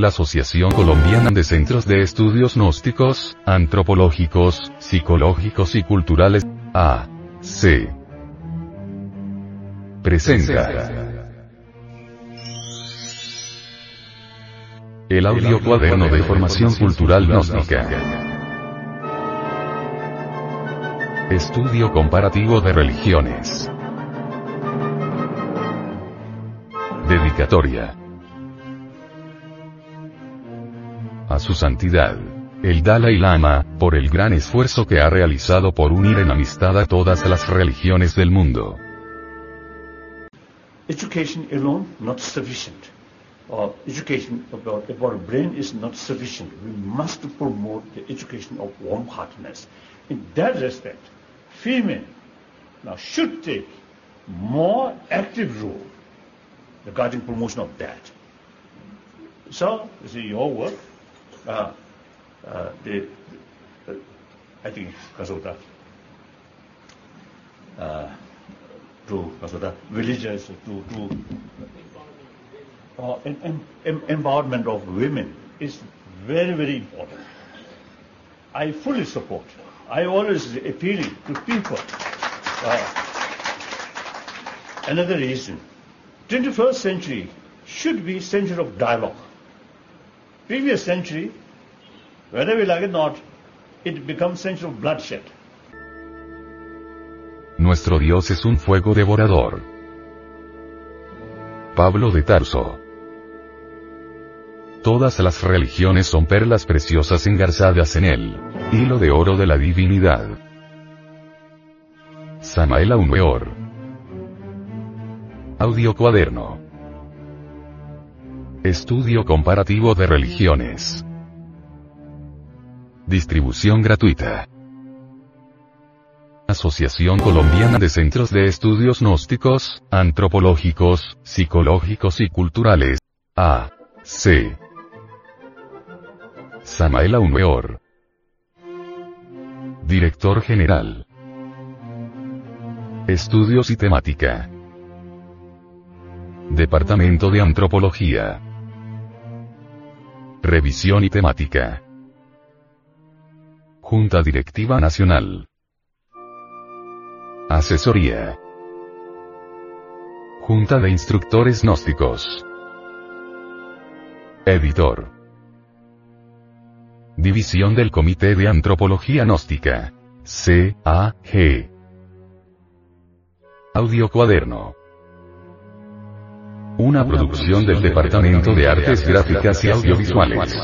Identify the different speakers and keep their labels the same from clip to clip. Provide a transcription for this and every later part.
Speaker 1: la Asociación Colombiana de Centros de Estudios Gnósticos, Antropológicos, Psicológicos y Culturales, A.C. Presenta. El audio cuaderno de formación cultural gnóstica. Estudio comparativo de religiones. Dedicatoria. A su santidad. El Dalai Lama, por el gran esfuerzo que ha realizado por unir en amistad a todas las religiones del mundo.
Speaker 2: Education alone not sufficient. Uh, education about, about brain is not sufficient. We must promote the education of warm-heartedness. In that respect, female now should take more active role regarding promotion of that. So, you see, your work, Uh, uh, they, uh, I think 가서다. 아 to 가서다. Religious to to uh, and, and, em empowerment of women is very very important. I fully support. I always appealing to people. uh, another reason. 21st century should be century of dialogue. Previous century, whether we like it or not, it becomes century of bloodshed.
Speaker 1: Nuestro Dios es un fuego devorador. Pablo de Tarso. Todas las religiones son perlas preciosas engarzadas en él, hilo de oro de la divinidad. Samael Aumeor. Audio cuaderno. Estudio comparativo de religiones. Distribución gratuita. Asociación Colombiana de Centros de Estudios Gnósticos, Antropológicos, Psicológicos y Culturales. A. C. Samael Aumeor. Director General. Estudios y Temática. Departamento de Antropología. Revisión y Temática. Junta Directiva Nacional. Asesoría. Junta de Instructores Gnósticos. Editor. División del Comité de Antropología Gnóstica. C.A.G. Audio Cuaderno. Una producción del Departamento de Artes Gráficas y Audiovisuales.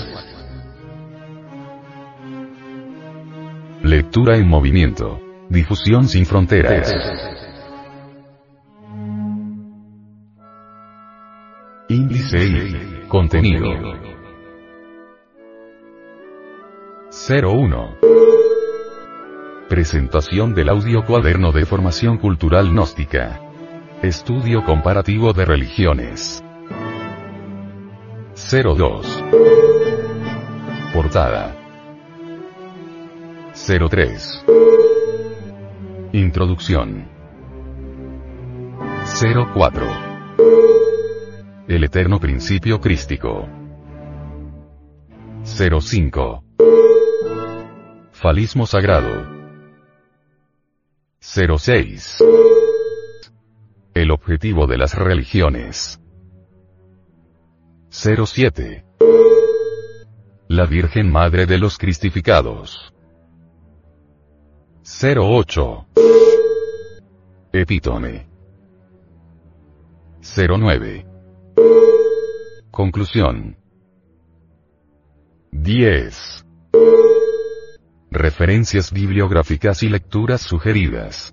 Speaker 1: Lectura en movimiento. Difusión sin fronteras. Índice y contenido. 01. Presentación del audio cuaderno de formación cultural gnóstica. Estudio comparativo de religiones. 02. Portada. 03. Introducción. 04. El eterno principio crístico. 05. Falismo sagrado. 06. El objetivo de las religiones. 07. La Virgen Madre de los Cristificados. 08. Epítome. 09. Conclusión. 10. Referencias bibliográficas y lecturas sugeridas.